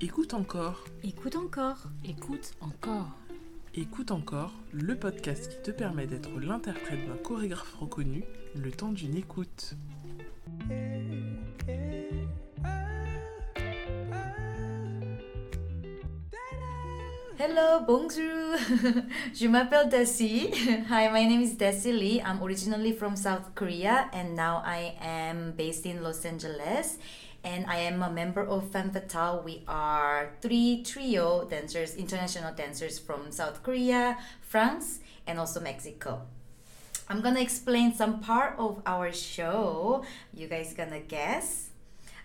Écoute encore. Écoute encore. Écoute encore. Écoute encore, le podcast qui te permet d'être l'interprète d'un chorégraphe reconnu le temps d'une écoute. Hello, bonjour. Je m'appelle Dassy. Hi, my name is Dassy Lee. I'm originally from South Korea and now I am based in Los Angeles. And I am a member of Femme Fatale. We are three trio dancers, international dancers from South Korea, France, and also Mexico. I'm gonna explain some part of our show. You guys gonna guess?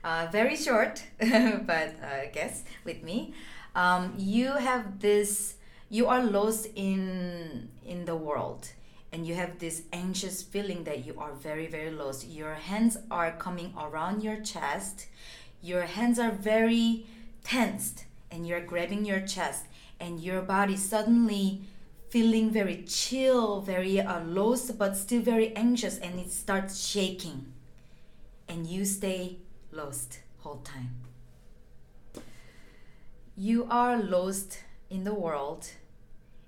Uh, very short, but uh, guess with me. Um, you have this. You are lost in in the world, and you have this anxious feeling that you are very very lost. Your hands are coming around your chest. Your hands are very tensed, and you're grabbing your chest, and your body suddenly feeling very chill, very uh, lost, but still very anxious, and it starts shaking, and you stay lost whole time. You are lost in the world,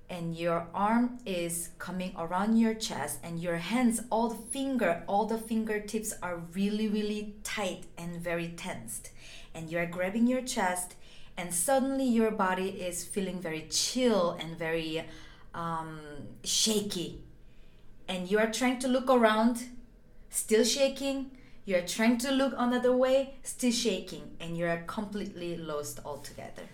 and your arm is coming around your chest, and your hands, all the finger, all the fingertips are really, really tight and very tensed, and you are grabbing your chest, and suddenly your body is feeling very chill and very um, shaky, and you are trying to look around, still shaking. You are trying to look another way, still shaking, and you are completely lost altogether.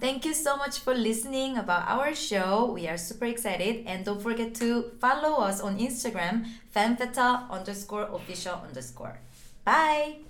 Thank you so much for listening about our show. We are super excited, and don't forget to follow us on Instagram, femmefatale underscore official underscore. Bye.